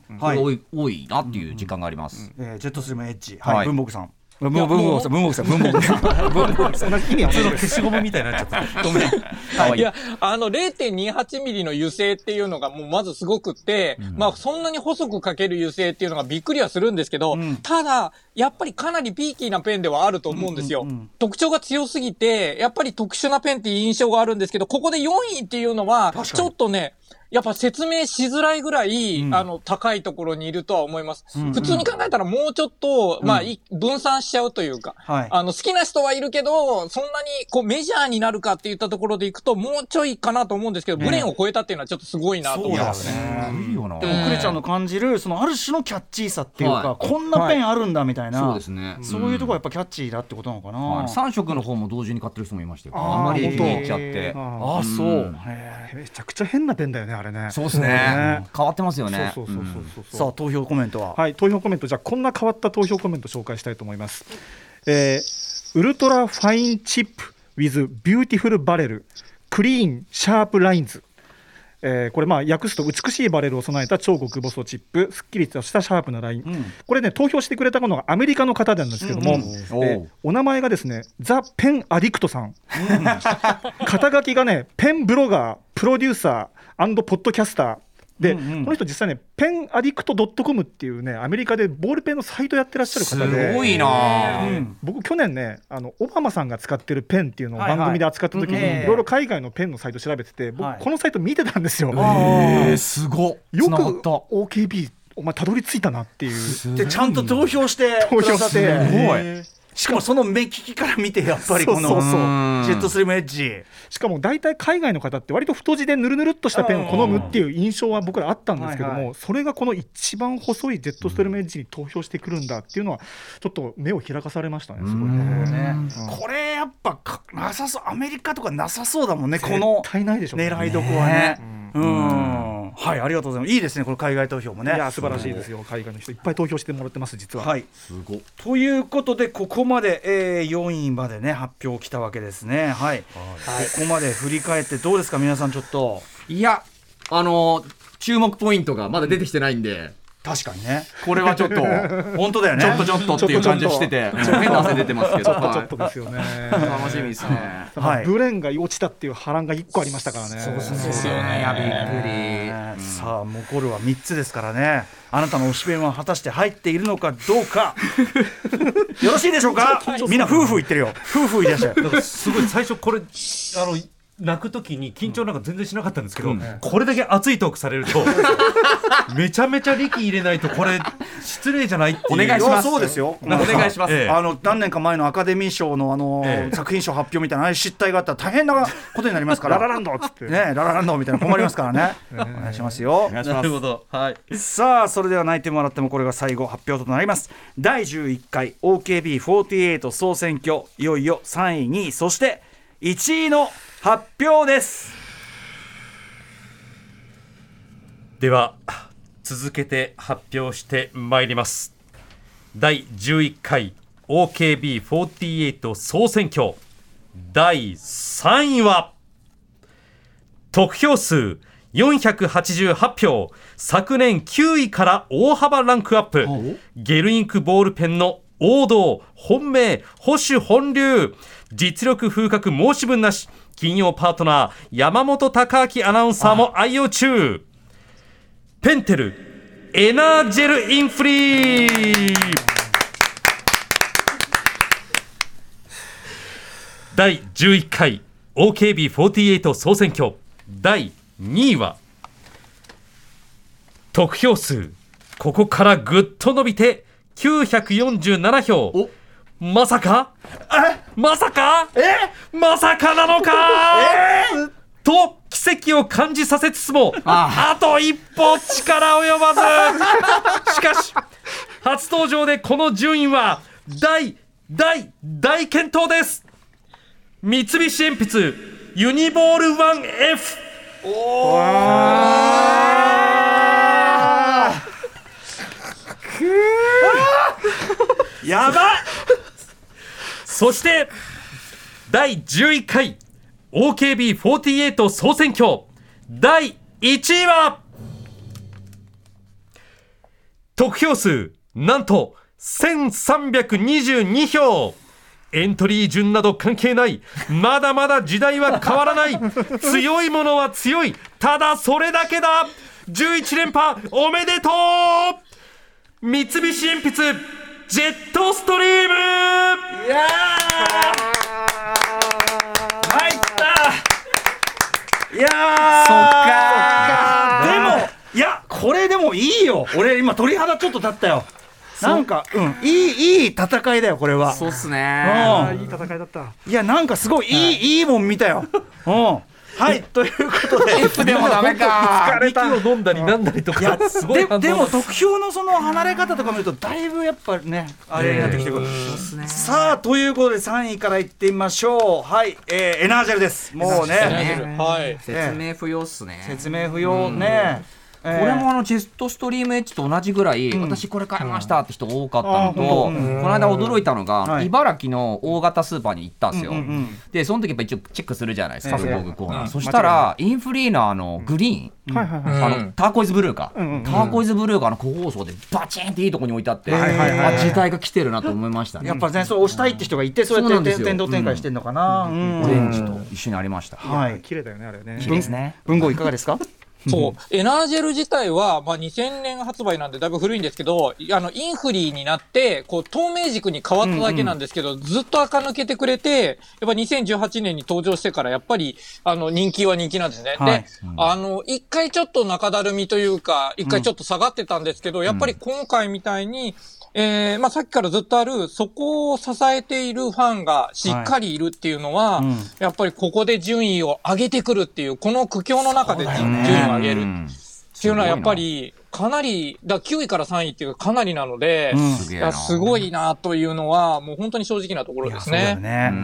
い。はい。多い多いなっていう時間があります、えージェットストリームエッジ。はい、はい。文房具さん。文房具さん文房具さん文房具さん。文房具さん。意味は同じです消しゴムみたいになっちゃった。ごめん。かわいい。いや、あの、0.28ミリの油性っていうのがもうまずすごくって、まあ、そんなに細く書ける油性っていうのがびっくりはするんですけど、ただ、やっぱりかなりピーキーなペンではあると思うんですよ。特徴が強すぎて、やっぱり特殊なペンっていう印象があるんですけど、ここで4位っていうのは、ちょっとね、やっぱ説明しづらいぐらい、あの、高いところにいるとは思います。普通に考えたらもうちょっと、まあ、い分散しちゃうというか、はい。あの、好きな人はいるけど、そんなに、こう、メジャーになるかって言ったところでいくと、もうちょいかなと思うんですけど、ブレーンを超えたっていうのはちょっとすごいなと思います。ね。いいよな。でもクレちゃんの感じるそのある種のキャッチーさっていうか、はこんなペンあるんだみたたいな。そうですね。そういうところやっぱキャッチーだってことなのかな、はい、3色の方も同時に買ってる人もいましたよあまり気に入っちゃって。ああそう、うん。めちゃくちゃ変なペンだよねあれね。そうですね。ね。変わってますよね。そうそうそうそうそうえさあ投票コメントは、はい、投票コメント、じゃあ、こんな変わった投票コメント紹介したいと思います。えーウルトラファインチップ with beautiful バレル、クリーンシャープラインズ。えーこれまあ訳すと美しいバレルを備えた超極細チップすっきりとしたシャープなライン、ん。これね投票してくれたのがアメリカの方なんですけども、うん。うんお名前がですね The Pen Addict さん、肩書きがねペンブロガープロデューサーポッドキャスターで、うんうん。この人実際ねペンアディクト .com っていうねアメリカでボールペンのサイトやってらっしゃる方ですごいな。あうん。僕去年ねあのオバマさんが使ってるペンっていうのをはいはい。番組で扱った時に、うん。ええ。いろいろ海外のペンのサイト調べてて僕、はい。このサイト見てたんですよ。えー、すごっ。よく OKB お前たどり着いたなっていう。でちゃんと投票して投票して。すごいしかもその目利きから見てやっぱりこのそうそうそう。ジェットスリムエッジ。しかも大体海外の方って割と太字でぬるぬるっとしたペンを好むっていう印象は僕らあったんですけども、はいはそれがこの一番細いジェットストリームエッジに投票してくるんだっていうのはちょっと目を開かされましたねすごいね。これやっぱかなさそうアメリカとかなさそうだもんねこの狙いどこはね。ううん。はいありがとうございます。いいですねこの海外投票もね。いや素晴らしいですよ海外の人。いっぱい投票してもらってます実は。はい。すごっ。ということでここまで、えー、4位までね発表きたわけですね。はい、ここまで振り返ってどうですか？皆さんちょっと。いやあのー注目ポイントがまだ出てきてないんで確かにね。これはちょっと 本当だよね。ちょっとちょっと。っていう感じがしてて変な汗出てますけど。ちょっとちょっとですよね。楽しみですね。はい。ブレンが落ちたっていう波乱が一個ありましたからね。そうですよねやびっくり。ねさあ残るは3つですからね。あなたの推しペンは果たして入っているのかどうか。よろしいでしょうか？みんな夫婦言ってるよ。夫婦いらっしゃるだからすごい最初これあの泣く時に緊張なんか全然しなかったんですけど、これだけ熱いトークされるとめちゃめちゃ力入れないとこれ失礼じゃないっていう。お願いします。そうですよ。お願いします。ええ。あの何年か前のアカデミー賞のあの、ええ。作品賞発表みたいなああいう失態があったら大変なことになりますから。ララランドっつって。ねララランドみたいなの困りますからね。お願いしますよ。なるほど。はい。さあそれでは泣いてもらってもこれが最後発表となります。第11回 OKB48 総選挙。いよいよ3位2位そして1位の発表です。では続けて発表してまいります。第11回 OKB48 総選挙。第3位は得票数488票。昨年9位から大幅ランクアップ。ゲルインクボールペンの王道本命保守本流。実力風格申し分なし金曜パートナー山本貴明アナウンサーも愛用中。ペンテルエナージェルインフリー。第11回 OKB48 総選挙。第2位は得票数ここからぐっと伸びて947票。まさか？まさか？まさかなのか？と奇跡を感じさせつつもあと一歩力及ばず。しかし初登場でこの順位は大大大健闘です。三菱鉛筆ユニボール 1F やばいそして第11回 OKB48 総選挙。第1位は得票数なんと1322票。エントリー順など関係ないまだまだ時代は変わらない強いものは強い。ただそれだけだ。11連覇おめでとう。三菱鉛筆。ジェットストリーム。いやー。入った。いやー。そっかでもいやこれでもいいよ。俺今鳥肌ちょっと立ったよ。なんかうんいいいい戦いだよこれは。そうっすうね。あん。ーいい戦いだった。いやなんかすごいいい、い、いもん見たよ。うんはい。ということで。F でもダメか。疲れた。息を飲んだりなんだりといやかすごいでも得票のその離れ方とか見るとだいぶやっぱねあれになってきてる、さあということで3位からいってみましょう。はい、えーエナージェルです。もうね。はい。説明不要っすね。説明不要ね、えーこれもあのジェストストリームエッジと同じぐらい、私これ買いましたって人多かったのと、この間驚いたのが、はい。茨城の大型スーパーに行ったんですよ、うんうんうん。でその時やっぱ一応チェックするじゃないですか、ええ文房具コーナー、そしたらインフリーのあのグリーン、はいはいはい。あのターコイズブルーか、んうんターコイズブルーがあの個包装でバチンっていいとこに置いてあって、はいはいはい。あ時代が来てるなと思いましたね。やっぱねそう押したいって人がいてそうやってそうなんですよ。天天道展開してんのかな、うん。オレンジと一緒にありました。はい。綺麗だよねあれね。いいですね。文豪いかがですか？そう。エナージェル自体は、まあ、2000年発売なんでだいぶ古いんですけど、あの、インフリーになって、こう、透明軸に変わっただけなんですけど、ずっと垢抜けてくれて、やっぱ2018年に登場してから、やっぱり、あの、人気は人気なんですね。はいで、あの、一回ちょっと中だるみというか、一回ちょっと下がってたんですけど、やっぱり今回みたいに、えー、まあ、さっきからずっとある、そこを支えているファンがしっかりいるっていうのは、うんやっぱりここで順位を上げてくるっていう、この苦境の中で順位を上げる。うんっていうのはやっぱり、かなり、だ9位から3位っていうかかなりなので、うんすごいなというのは、もう本当に正直なところですそうね。ね、う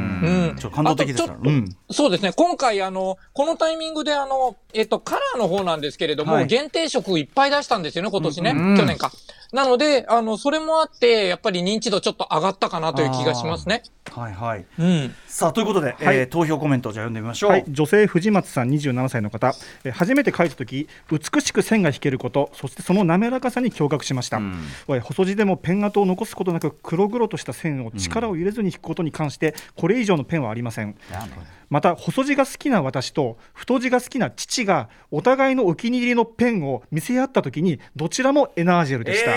ん。ちょっと感動的ですからあとちょっとうんそうですね。今回、あの、このタイミングで、あの、えっと、カラーの方なんですけれども、はい限定色いっぱい出したんですよね、今年ね。うん去年か。なので、あの、それもあって、やっぱり認知度ちょっと上がったかなという気がしますね。はいはい。うん。さあということで、えー投票コメントをじゃあ読んでみましょう、はい、女性藤松さん27歳の方、えー初めて書いた時美しく線が引けることそしてその滑らかさに驚愕しました、ん。えー細字でもペン跡を残すことなく黒々とした線を力を入れずに引くことに関してこれ以上のペンはありません。また細字が好きな私と太字が好きな父がお互いのお気に入りのペンを見せ合った時にどちらもエナージェルでした、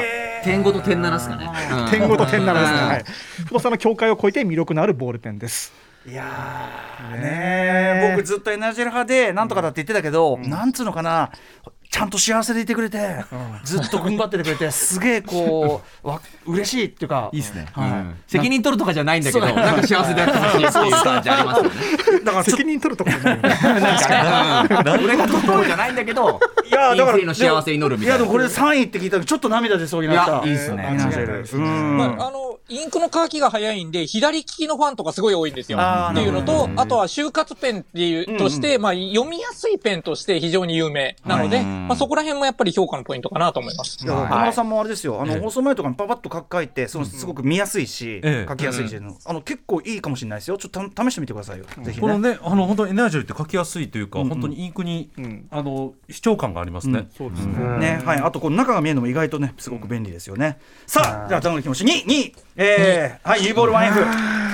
点5と点7ですかね。うん。点5と点7ですね、はい、太さの境界を超えて魅力のあるボールペンです。いやーねー。僕ずっとエナジェル派でなんとかだって言ってたけど、なんつうのかなちゃんと幸せでいてくれて、ずっと踏ん張っててくれて すげえこうわ嬉しいっていうか。いいですね、はい。うん。責任取るとかじゃないんだけど、なんか幸せでやってほしいっていう感じありますよね。だから責任取るところじゃないよねなんかね、うん俺が取るとこじゃないんだけど、いやだからインフリの幸せ祈るみたいな。いやでもこれ3位って聞いたらちょっと涙出そうになった。いやいいっすね。あ、あの、インクの乾きが早いんで、左利きのファンとかすごい多いんですよ。っていうのなと、あとは就活ペンっていう、として、まあ、読みやすいペンとして非常に有名なので、まあ、そこら辺もやっぱり評価のポイントかなと思います。山田さんもあれですよ、あのええ。放送前とかにパパッと書いて、そのすごく見やすいし、ええ。書きやすいし、あの結構いいかもしれないですよ。ちょっとた試してみてくださいよ。ぜひね。このねあの本当にエナージェルって書きやすいというか、本当にインクに、んあの主張感がありますね、そうですね、ね、はい、あとこの中が見えるのも意外とね、すごく便利ですよね。さあ、じゃあ、頼む気持ち、2、2、えー、はい、ユーボール 1F。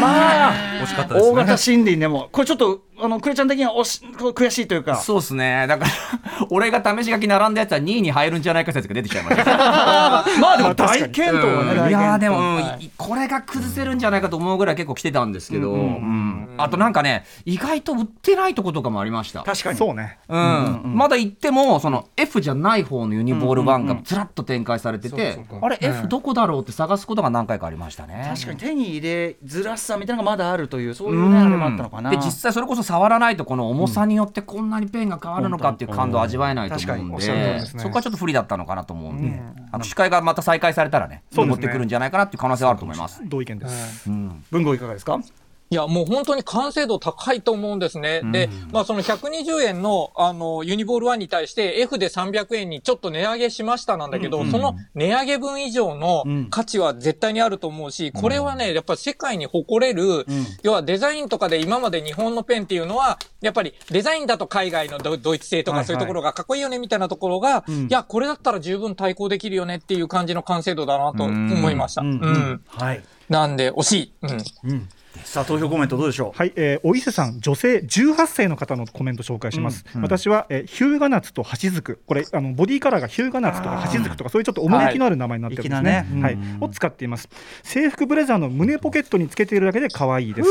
まあ、惜しかったですね。大型森林でも、これちょっと、あの、クレちゃん的にはおしこう悔しいというか。そうですね。だから、俺が試し書き並んだやつは2位に入るんじゃないか説が出てきちゃいました。まあでも大健闘はね、大いやーでも、健うんい。これが崩せるんじゃないかと思うぐらい結構来てたんですけど、うんあとなんかね、意外と売ってないとことかもありました。確かに。そうね。うん。まだ行ってもその F じゃない方のユニボール1がずらっと展開されててあれ F どこだろうって探すことが何回かありましたね。確かに手に入れづらさみたいなのがまだあるという、そういうね、あれもあったのかな。で実際それこそ触らないとこの重さによってこんなにペンが変わるのかっていう感動を味わえないと思うんで。そこはちょっと不利だったのかなと思うんで、あの司会がまた再開されたらねそうですね。持ってくるんじゃないかなっていう可能性はあると思います。同意見です、文豪いかがですか？いや、もう本当に完成度高いと思うんですね。で、まあその120円の、あの、ユニボール1に対して F で300円にちょっと値上げしましたなんだけど、その値上げ分以上の価値は絶対にあると思うし、これはね、やっぱり世界に誇れる、要はデザインとかで今まで日本のペンっていうのは、やっぱりデザインだと海外のドドイツ製とはいはい。かそういうところがかっこいいよねみたいなところが、いや、これだったら十分対抗できるよねっていう感じの完成度だなと思いました。うん。はい。なんで、惜しい。うん。さあ、投票コメントどうでしょう？はい、えー、お伊勢さん、女性18歳の方のコメント紹介します。私は、えー、ヒューガナツとハシズク、これあのボディカラーがヒューガナツとかハシズクとかそういうちょっと趣のある名前になってるんですね。はい。粋なはい、を使っています。制服ブレザーの胸ポケットにつけているだけで可愛いです。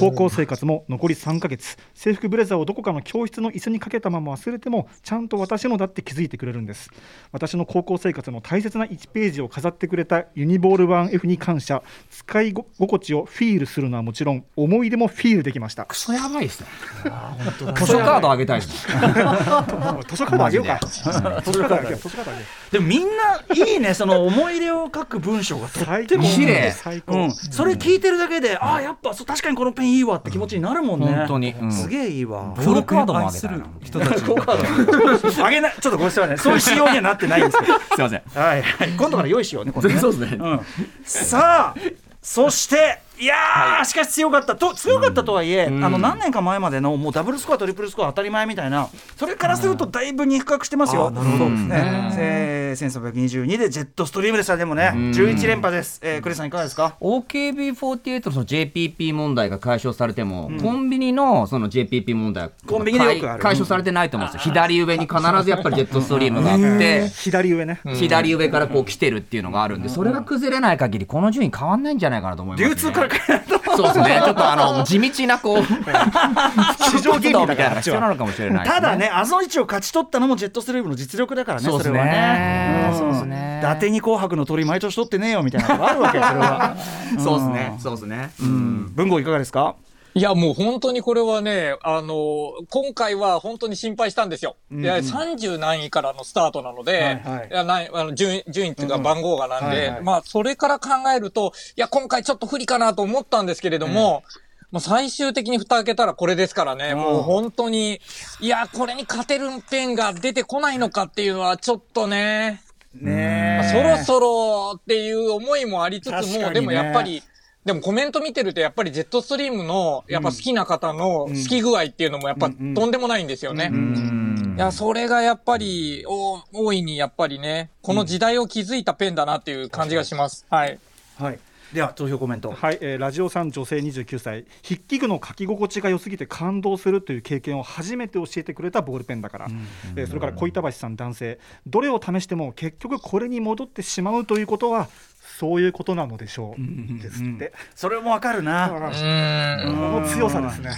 高校生活も残り3ヶ月、制制服ブレザーをどこかの教室の椅子にかけたまま忘れてもちゃんと私のだって気づいてくれるんです。私の高校生活の大切な1ページを飾ってくれたユニボール 1F に感謝使い心地をフィールするのはもちろん思い出もフィールできました。クソやばいですね。図書カードあげたいですね。図書カードあげようか。図書カードあげよう図書カードあげよう。でもみんないいねその思い出を書く文章がとっても綺麗。最高、うん、それ聞いてるだけで、ああやっぱそう確かにこのペンいいわって気持ちになるもんね。本当に。うん。すげえいいわ。ボールカードもあげたいな。人たちに。あげない。ちょっとごめんなさいね。そういう仕様にはなってないんですけど。すいません。はいはい。今度から用意しようねね。そうですね。うん、さあそしてい。やー、しかし強かった。と強かったとはいえ、あの何年か前までのもうダブルスコアトリプルスコア当たり前みたいなそれからするとだいぶ肉薄してますよ。なるほど。ですね。えー、1322でジェットストリームでしたでもね。11連覇です。えー、クリスさんいかがですか？OKB48 のその JPP 問題が解消されても、コンビニのその JPP 問題はコンビニでよくある。解消されてないと思うんですよ。左上に必ずやっぱりジェットストリームがあって左上ね、左上からこう来てるっていうのがあるんでそれが崩れない限りこの順位変わんないんじゃないかなと思います、ね、流通から変えるとそうですね。ちょっとあの地道なこう市場原理みたいな必要なのかもしれない ただね、あの位置を勝ち取ったのもジェットストリームの実力だからね、そうですね。れはね。ん。そうですね。伊達に紅白の鳥毎年取ってねえよみたいなのがあるわけよ、それは。そうですね。そうですね。うん。文豪いかがですか？いや、もう本当にこれはね、あの、今回は本当に心配したんですよ。いや、30何位からのスタートなので、はいはい。いやないあの順位、順位っていうか番号がなんで、はいはい。まあ、それから考えると、いや、今回ちょっと不利かなと思ったんですけれども、もう最終的に蓋開けたらこれですからね、もう本当に、いや、これに勝てるペンが出てこないのかっていうのはちょっとね、ねまあそろそろっていう思いもありつつも、ね。でもやっぱり、でもコメント見てるとやっぱりジェットストリームのやっぱ好きな方の好き具合っていうのもやっぱとんでもないんですよね。いや、それがやっぱり、お大いにやっぱりね、この時代を築いたペンだなっていう感じがします。はい。はい。では投票コメント。はい、えーラジオさん女性29歳筆記具の書き心地が良すぎて感動するという経験を初めて教えてくれたボールペンだから、えーそれから小板橋さん男性どれを試しても結局これに戻ってしまうということはそういうことなのでしょう、ですって、それもわかるな。この強さですね。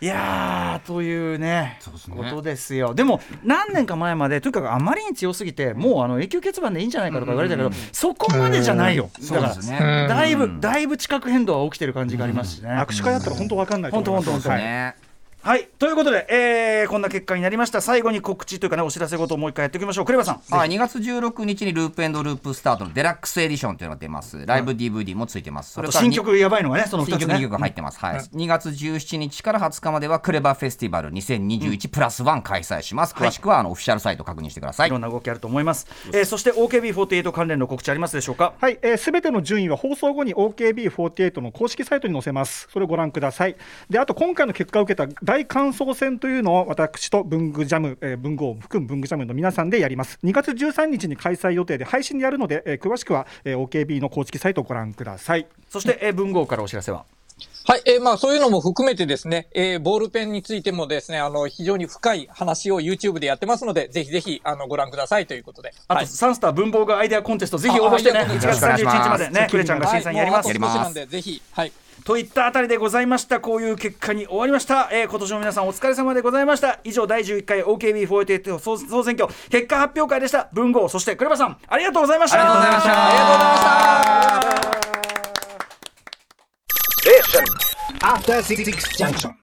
いやーというねことですよ。でも何年か前までとにかくあまりに強すぎてもうあの永久欠番でいいんじゃないかとか言われたけど、そこまでじゃないよ、だからね。だいぶだいぶ地殻変動は起きてる感じがありますしね。握手会やったら本当わかんないと思います。本当本当本当。はいねはい。ということで、えーこんな結果になりました。最後に告知というかねお知らせ事をもう一回やっておきましょう。クレバさん。はい、2月16日にループエンドループスタートのデラックスエディションというのが出ます。ライブ DVD もついてます。そあとから新曲やばいのがねその2つ新曲2ね。曲入ってます、はい、2月17日から20日まではクレバーフェスティバル2021プラスワン開催します。詳しくはあのオフィシャルサイト確認してください、いろんな動きあると思います、えーそして OKB48 関連の告知ありますでしょうか？はい、す、えー、べ、ての順位は放送後に OKB48 の公式サイトに載せます。それをご覧ください。で、あと今回の結果を受けた大感想戦というのを私と文具ジャム、えー文具を含む文具ジャムの皆さんでやります。2月13日に開催予定で配信でやるので、えー詳しくは、えー OKB の公式サイトをご覧ください。そして、えー文豪からお知らせは？はい、えーまあそういうのも含めてですね、えーボールペンについてもですね、あの、非常に深い話を YouTube でやってますので、ぜひぜひ、あの、ご覧くださいということで。あと、はい。サンスター文房具アイデアコンテストぜひ応募してねあアイ1月デアコンテスト31日までねクレちゃんが審査にやります、はい、もうあと少しなんで、ぜひ、はい。といったあたりでございました。こういう結果に終わりました、えー今年も皆さんお疲れ様でございました。以上第11回 OKB48 総総選挙結果発表会でした。文豪そしてクレバさんありがとうございました。ありがとうございました。ありがとうございました。After Six Junction.